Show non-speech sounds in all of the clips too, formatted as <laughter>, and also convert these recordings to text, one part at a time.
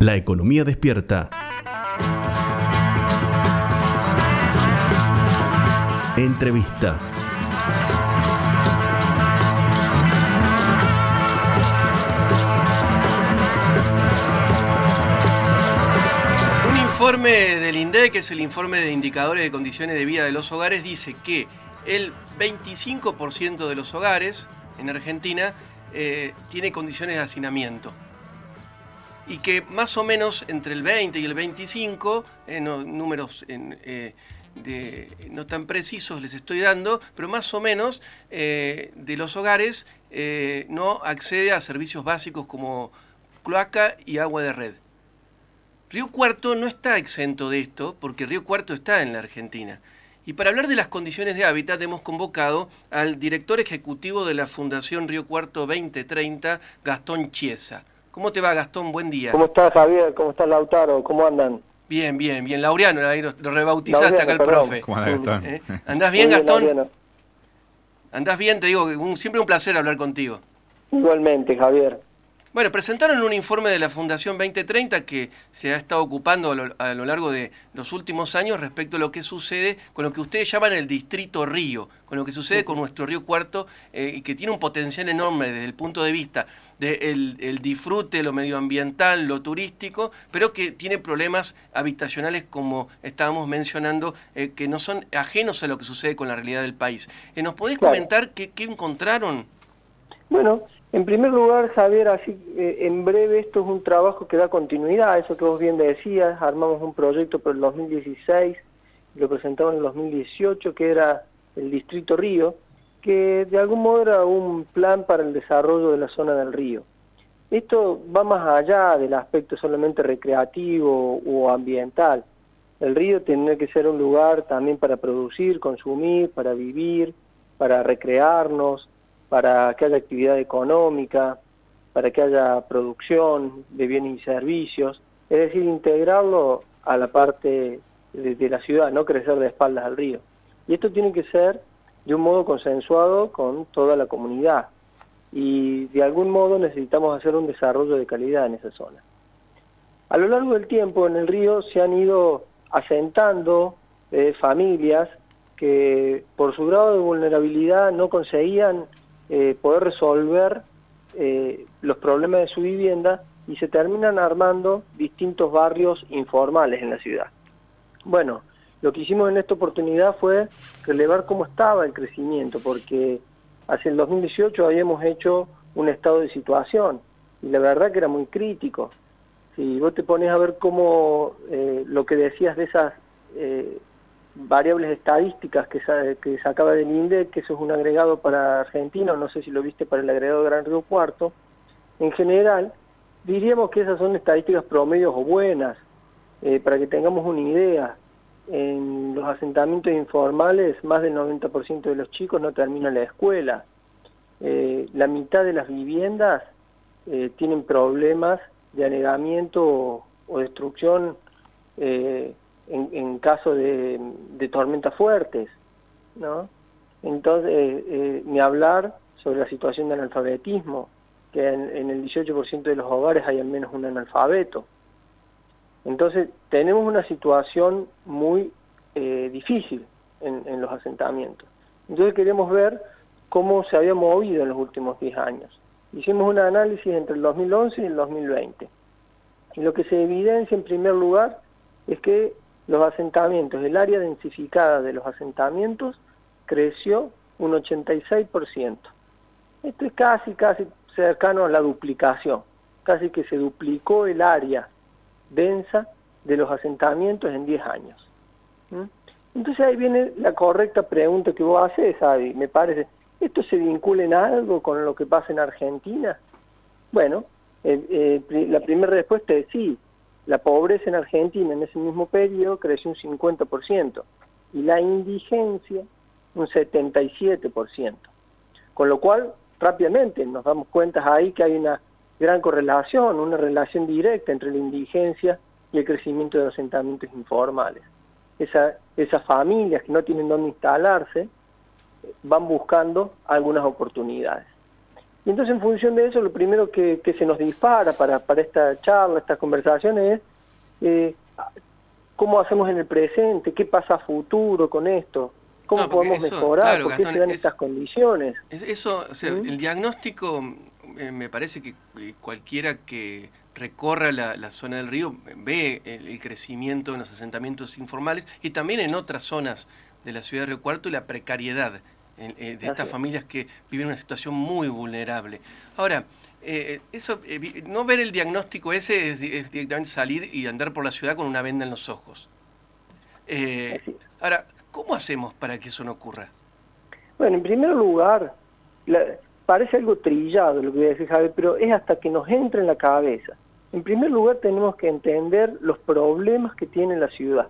La economía despierta. Entrevista. Un informe del INDEC, que es el informe de indicadores de condiciones de vida de los hogares, dice que el 25% de los hogares en Argentina eh, tiene condiciones de hacinamiento y que más o menos entre el 20 y el 25, eh, números eh, no tan precisos les estoy dando, pero más o menos eh, de los hogares no accede a servicios básicos como cloaca y agua de red. Río Cuarto no está exento de esto, porque Río Cuarto está en la Argentina. Y para hablar de las condiciones de hábitat hemos convocado al director ejecutivo de la Fundación Río Cuarto 2030, Gastón Chiesa. ¿Cómo te va, Gastón? Buen día. ¿Cómo estás, Javier? ¿Cómo estás, Lautaro? ¿Cómo andan? Bien, bien, bien. Laureano, ahí lo, rebautizaste acá el profe. ¿Cómo andas, Gastón? ¿Eh? ¿Andás bien, Gastón? ¿Andás bien? Te digo, siempre un placer hablar contigo. Igualmente, Javier. Bueno, presentaron un informe de la Fundación 2030 que se ha estado ocupando a lo, largo de los últimos años respecto a lo que sucede con lo que ustedes llaman el Distrito Río, con lo que sucede con nuestro Río Cuarto eh, y que tiene un potencial enorme desde el punto de vista del el disfrute, lo medioambiental, lo turístico, pero que tiene problemas habitacionales como estábamos mencionando, eh, que no son ajenos a lo que sucede con la realidad del país. Eh, ¿Nos podés comentar qué, qué encontraron? Bueno, en primer lugar, Javier, así eh, en breve, esto es un trabajo que da continuidad eso que vos bien decías. Armamos un proyecto por el 2016, lo presentamos en el 2018, que era el Distrito Río, que de algún modo era un plan para el desarrollo de la zona del río. Esto va más allá del aspecto solamente recreativo o ambiental. El río tiene que ser un lugar también para producir, consumir, para vivir, para recrearnos, para que haya actividad económica, para que haya producción de bienes y servicios, es decir, integrarlo a la parte de, la ciudad, no crecer de espaldas al río. Y esto tiene que ser de un modo consensuado con toda la comunidad y de algún modo necesitamos hacer un desarrollo de calidad en esa zona. A lo largo del tiempo en el río se han ido asentando eh, familias que por su grado de vulnerabilidad no conseguían eh, poder resolver eh, los problemas de su vivienda y se terminan armando distintos barrios informales en la ciudad. Bueno, lo que hicimos en esta oportunidad fue relevar cómo estaba el crecimiento, porque hacia el 2018 habíamos hecho un estado de situación y la verdad que era muy crítico. Si vos te pones a ver cómo eh, lo que decías de esas variables estadísticas que, que sacaba del INDEC, que eso es un agregado para Argentina, no sé si lo viste para el agregado Gran Río Cuarto, en general, diríamos que esas son estadísticas promedios o buenas, eh, para que tengamos una idea. En los asentamientos informales, más del 90% de los chicos no terminan la escuela. Eh, la mitad de las viviendas eh, tienen problemas de anegamiento o, destrucción en, caso de, tormentas fuertes, ¿no? Entonces, eh, eh, ni hablar sobre la situación de analfabetismo, que en, el 18% de los hogares hay al menos un analfabeto. Entonces, tenemos una situación muy eh, difícil en, en, los asentamientos. Entonces, queremos ver cómo se había movido en los últimos 10 años. Hicimos un análisis entre el 2011 y el 2020. Y lo que se evidencia en primer lugar es que los asentamientos, el área densificada de los asentamientos creció un 86%. Esto es casi, casi cercano a la duplicación, casi que se duplicó el área densa de los asentamientos en 10 años. Entonces ahí viene la correcta pregunta que vos haces, Avi, me parece, ¿esto se vincula en algo con lo que pasa en Argentina? Bueno, la primera respuesta es sí, la pobreza en Argentina en ese mismo periodo creció un 50% y la indigencia un 77%. Con lo cual, rápidamente nos damos cuenta ahí que hay una gran correlación, una relación directa entre la indigencia y el crecimiento de los asentamientos informales. Esa, esas familias que no tienen dónde instalarse van buscando algunas oportunidades. Y entonces en función de eso, lo primero que, se nos dispara para, para esta charla, esta conversación es eh, cómo hacemos en el presente, qué pasa a futuro con esto, cómo podemos mejorar, por qué se dan estas condiciones. Eso, o sea, ¿Mm? el diagnóstico eh, me parece que cualquiera que recorra la, zona del río ve el, crecimiento en los asentamientos informales y también en otras zonas de la ciudad de Río Cuarto y la precariedad de estas familias que viven una situación muy vulnerable. Ahora, eh, eso, eh, no ver el diagnóstico ese es, directamente salir y andar por la ciudad con una venda en los ojos. Eh, ahora, ¿cómo hacemos para que eso no ocurra? Bueno, en primer lugar, parece algo trillado lo que voy a decir Javier, pero es hasta que nos entre en la cabeza. En primer lugar tenemos que entender los problemas que tiene la ciudad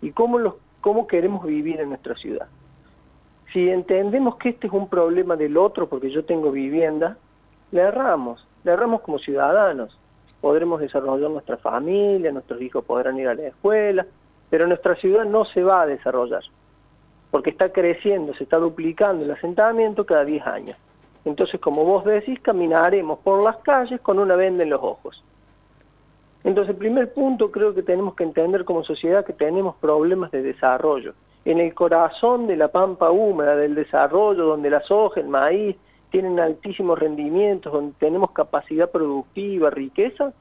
y cómo, los, cómo queremos vivir en nuestra ciudad. Si entendemos que este es un problema del otro porque yo tengo vivienda, le erramos, le erramos como ciudadanos. Podremos desarrollar nuestra familia, nuestros hijos podrán ir a la escuela, pero nuestra ciudad no se va a desarrollar, porque está creciendo, se está duplicando el asentamiento cada 10 años. Entonces, como vos decís, caminaremos por las calles con una venda en los ojos. Entonces, el primer punto creo que tenemos que entender como sociedad que tenemos problemas de desarrollo. En el corazón de la pampa húmeda, del desarrollo, donde la soja, el maíz, tienen altísimos rendimientos, donde tenemos capacidad productiva, riqueza,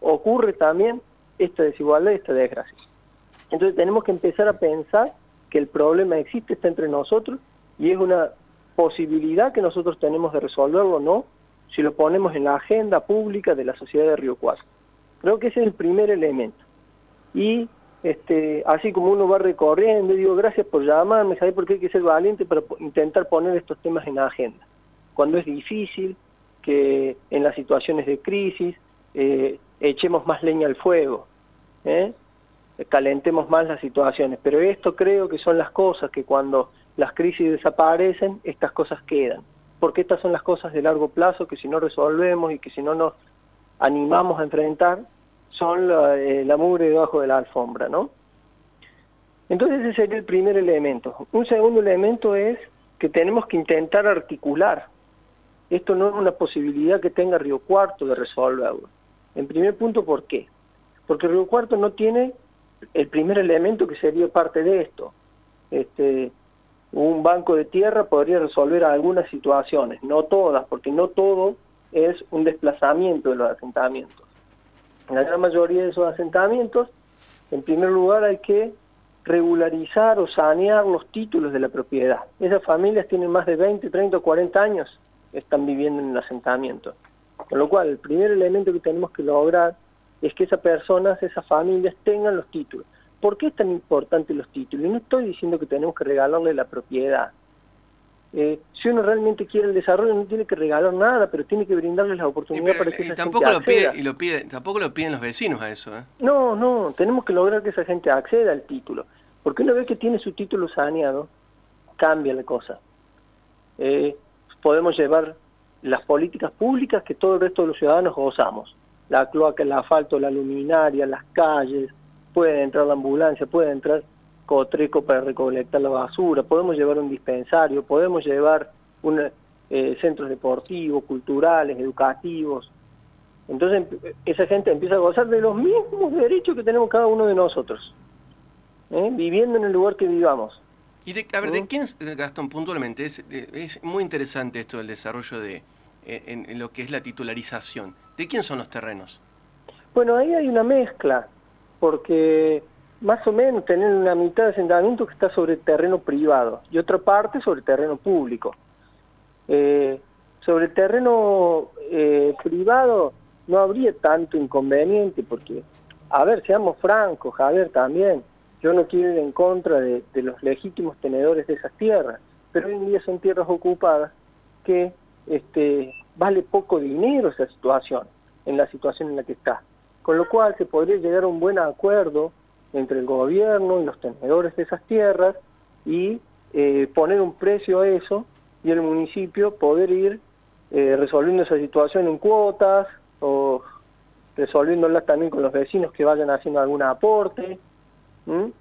ocurre también esta desigualdad esta desgracia. Entonces tenemos que empezar a pensar que el problema existe, está entre nosotros y es una posibilidad que nosotros tenemos de resolverlo, ¿no? Si lo ponemos en la agenda pública de la sociedad de Río Cuarto. Creo que ese es el primer elemento. Y este, así como uno va recorriendo, digo, gracias por llamarme, ¿sabes por qué hay que ser valiente para intentar poner estos temas en la agenda? cuando es difícil, que en las situaciones de crisis eh, echemos más leña al fuego, ¿eh? calentemos más las situaciones. Pero esto creo que son las cosas que cuando las crisis desaparecen, estas cosas quedan. Porque estas son las cosas de largo plazo que si no resolvemos y que si no nos animamos a enfrentar, son la, eh, mugre debajo de la alfombra, ¿no? Entonces ese sería el primer elemento. Un segundo elemento es que tenemos que intentar articular esto no es una posibilidad que tenga Río Cuarto de resolverlo. En primer punto, ¿por qué? Porque Río Cuarto no tiene el primer elemento que sería parte de esto. Este, un banco de tierra podría resolver algunas situaciones, no todas, porque no todo es un desplazamiento de los asentamientos. En la gran mayoría de esos asentamientos, en primer lugar hay que regularizar o sanear los títulos de la propiedad. Esas familias tienen más de 20, 30 o 40 años están viviendo en el asentamiento. Con lo cual, el primer elemento que tenemos que lograr es que esas personas, esas familias tengan los títulos. ¿Por qué es tan importante los títulos? Y no estoy diciendo que tenemos que regalarle la propiedad. Eh, si uno realmente quiere el desarrollo no tiene que regalar nada, pero tiene que brindarles la oportunidad para que esa tampoco gente lo pide, y lo pide, tampoco lo piden los vecinos a eso. ¿eh? No, no, tenemos que lograr que esa gente acceda al título. Porque una vez que tiene su título saneado, cambia la cosa. Eh, podemos llevar las políticas públicas que todo el resto de los ciudadanos gozamos. La cloaca, el asfalto, la luminaria, las calles, puede entrar la ambulancia, puede entrar Cotreco para recolectar la basura, podemos llevar un dispensario, podemos llevar un, eh, centros deportivos, culturales, educativos. Entonces esa gente empieza a gozar de los mismos derechos que tenemos cada uno de nosotros, ¿eh? viviendo en el lugar que vivamos. Y de, a ver, ¿de quién, Gastón, puntualmente? Es, es muy interesante esto del desarrollo de, en, lo que es la titularización. ¿De quién son los terrenos? Bueno, ahí hay una mezcla, porque más o menos tener una mitad de asentamiento que está sobre terreno privado y otra parte sobre terreno público. Eh, sobre terreno eh, privado no habría tanto inconveniente, porque, a ver, seamos francos, Javier, también, yo no quiero ir en contra de, los legítimos tenedores de esas tierras, pero hoy en día son tierras ocupadas que este, vale poco dinero esa situación, en la situación en la que está. Con lo cual se podría llegar a un buen acuerdo entre el gobierno y los tenedores de esas tierras y eh, poner un precio a eso y el municipio poder ir eh, resolviendo esa situación en cuotas o resolviéndolas también con los vecinos que vayan haciendo algún aporte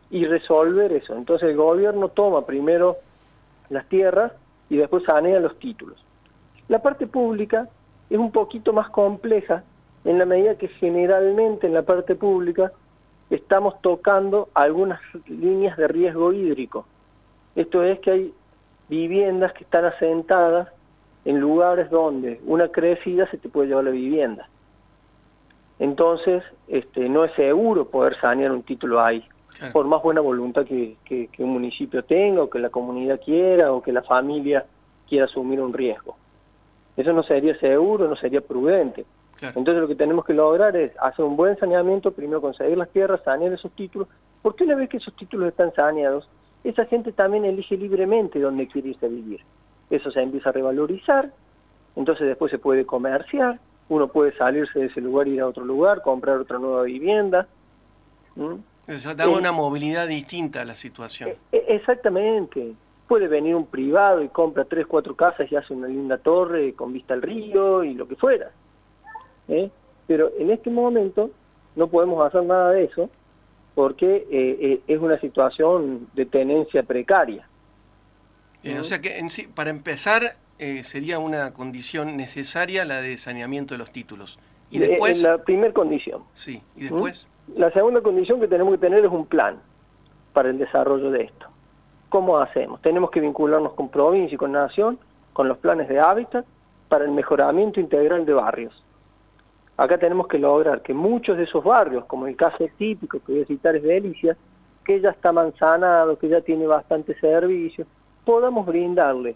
y resolver eso. Entonces el gobierno toma primero las tierras y después sanea los títulos. La parte pública es un poquito más compleja en la medida que generalmente en la parte pública estamos tocando algunas líneas de riesgo hídrico. Esto es que hay viviendas que están asentadas en lugares donde una crecida se te puede llevar la vivienda. Entonces, este, no es seguro poder sanear un título ahí, por más buena voluntad que, que, un municipio tenga, o que la comunidad quiera, o que la familia quiera asumir un riesgo. Eso no sería seguro, no sería prudente. Entonces lo que tenemos que lograr es hacer un buen saneamiento, primero conseguir las tierras, sanear esos títulos, porque una vez que esos títulos están saneados, esa gente también elige libremente dónde quiere irse a vivir. Eso se empieza a revalorizar, entonces después se puede comerciar, uno puede salirse de ese lugar, ir a otro lugar, comprar otra nueva vivienda. Eso da una movilidad distinta a la situación. E, e, exactamente. Puede venir un privado y compra tres, cuatro casas y hace una linda torre con vista al río y lo que fuera. ¿Eh? Pero en este momento no podemos hacer nada de eso porque eh, eh, es una situación de tenencia precaria. o sea que en sí, para empezar sería una condición necesaria la de saneamiento de los títulos. Y después... la primera condición. Sí, y después... La segunda condición que tenemos que tener es un plan para el desarrollo de esto. ¿Cómo hacemos? Tenemos que vincularnos con provincia y con nación, con los planes de hábitat, para el mejoramiento integral de barrios. Acá tenemos que lograr que muchos de esos barrios, como el caso típico que voy a citar es de Delicias, que ya está manzanado, que ya tiene bastante servicios, podamos brindarle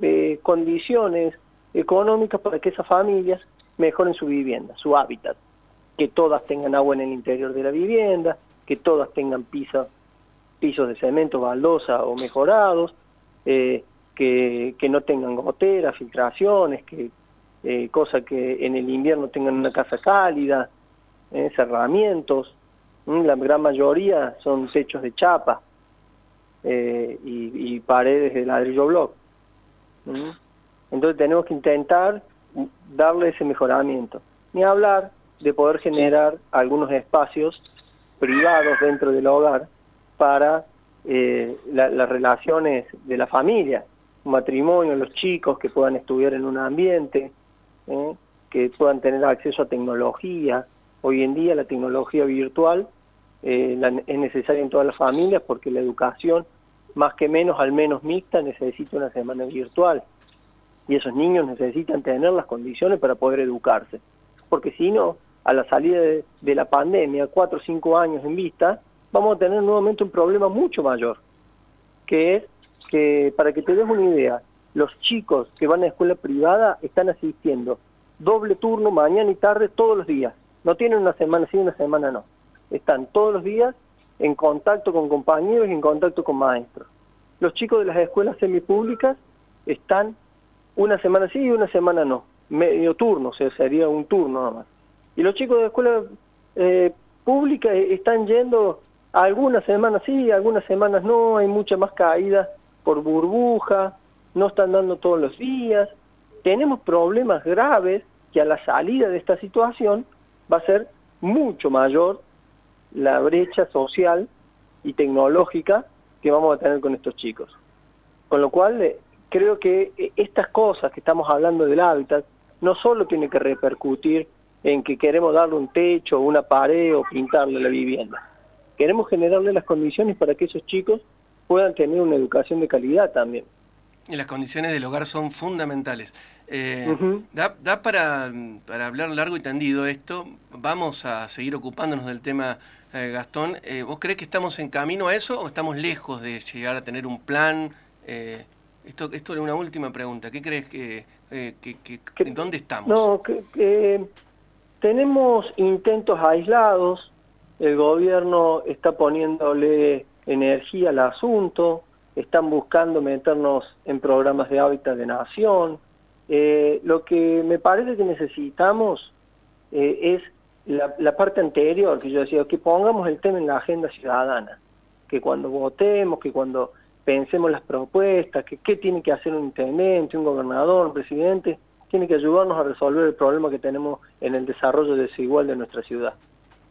eh, condiciones económicas para que esas familias mejoren su vivienda, su hábitat, que todas tengan agua en el interior de la vivienda, que todas tengan pisos de cemento, baldosa o mejorados, eh, que, que no tengan goteras, filtraciones, que eh, cosa que en el invierno tengan una casa cálida, eh, cerramientos, la gran mayoría son techos de chapa eh, y, paredes de ladrillo block. Entonces tenemos que intentar darle ese mejoramiento. Ni hablar de poder generar algunos espacios privados dentro del hogar para las relaciones de la familia, matrimonio, los chicos que puedan estudiar en un ambiente, ¿eh? que puedan tener acceso a tecnología. Hoy en día la tecnología virtual eh, es necesaria en todas las familias porque la educación, más que menos, al menos mixta, necesita una semana virtual. Y esos niños necesitan tener las condiciones para poder educarse. Porque si no, a la salida de, de la pandemia, cuatro o cinco años en vista, vamos a tener nuevamente un problema mucho mayor, que es que, para que te des una idea, los chicos que van a escuela privada están asistiendo doble turno mañana y tarde todos los días. No tienen una semana sí, una semana no. Están todos los días en contacto con compañeros y en contacto con maestros. Los chicos de las escuelas semipúblicas están una semana sí y una semana no. Medio turno, o sea, sería un turno nada más. Y los chicos de escuela eh, pública están yendo algunas semanas sí, algunas semanas no, hay mucha más caída por burbuja, no están dando todos los días. Tenemos problemas graves que a la salida de esta situación va a ser mucho mayor la brecha social y tecnológica que vamos a tener con estos chicos. Con lo cual, eh, creo que eh, estas cosas que estamos hablando del hábitat no solo tiene que repercutir en que queremos darle un techo, una pared o pintarle la vivienda. Queremos generarle las condiciones para que esos chicos puedan tener una educación de calidad también. Y las condiciones del hogar son fundamentales. Eh, da, para, para, hablar largo y tendido esto. Vamos a seguir ocupándonos del tema, eh, Gastón. Eh, ¿Vos crees que estamos en camino a eso o estamos lejos de llegar a tener un plan? esto, esto es una última pregunta. ¿Qué crees que, en dónde estamos? No, que, tenemos intentos aislados. El gobierno está poniéndole energía al asunto están buscando meternos en programas de hábitat de nación. Eh, lo que me parece que necesitamos eh, es la, parte anterior, que yo decía, que pongamos el tema en la agenda ciudadana, que cuando votemos, que cuando pensemos las propuestas, que qué tiene que hacer un intendente, un gobernador, un presidente, tiene que ayudarnos a resolver el problema que tenemos en el desarrollo desigual de nuestra ciudad.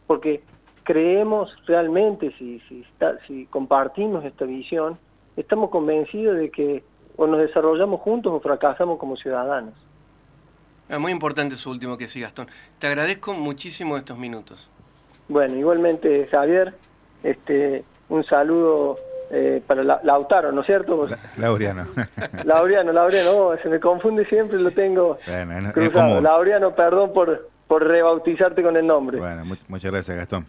Porque creemos realmente, si, si, si compartimos esta visión, estamos convencidos de que o nos desarrollamos juntos o fracasamos como ciudadanos. Es muy importante su último que sí, Gastón. Te agradezco muchísimo estos minutos. Bueno, igualmente, Javier, este, un saludo eh, para Lautaro, ¿no es cierto? Laureano. <laughs> Laureano, Laureano, oh, se me confunde siempre, lo tengo cruzado. Laureano, perdón por, por rebautizarte con el nombre. Bueno, muchas gracias, Gastón.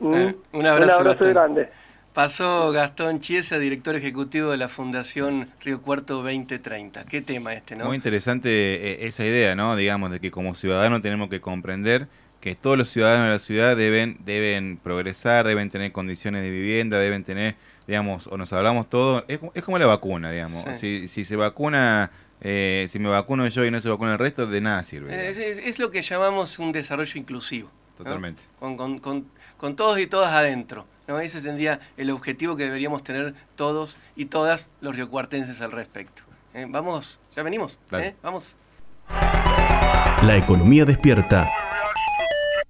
Mm, eh, un abrazo, un abrazo grande. Pasó Gastón Chiesa, director ejecutivo de la Fundación Río Cuarto 2030. Qué tema este, ¿no? Muy interesante eh, esa idea, ¿no? Digamos, de que como ciudadanos tenemos que comprender que todos los ciudadanos de la ciudad deben, deben progresar, deben tener condiciones de vivienda, deben tener, digamos, o nos hablamos todo, es, como la vacuna, digamos. Si, si se vacuna, eh, si me vacuno yo y no se vacuna el resto, de nada sirve. Es, lo que llamamos un desarrollo inclusivo. Totalmente. Con, con, con, con, todos y todas adentro. ¿No? Ese sería el objetivo que deberíamos tener todos y todas los riocuartenses al respecto. ¿Eh? Vamos, ya venimos. ¿eh? Vamos. La economía despierta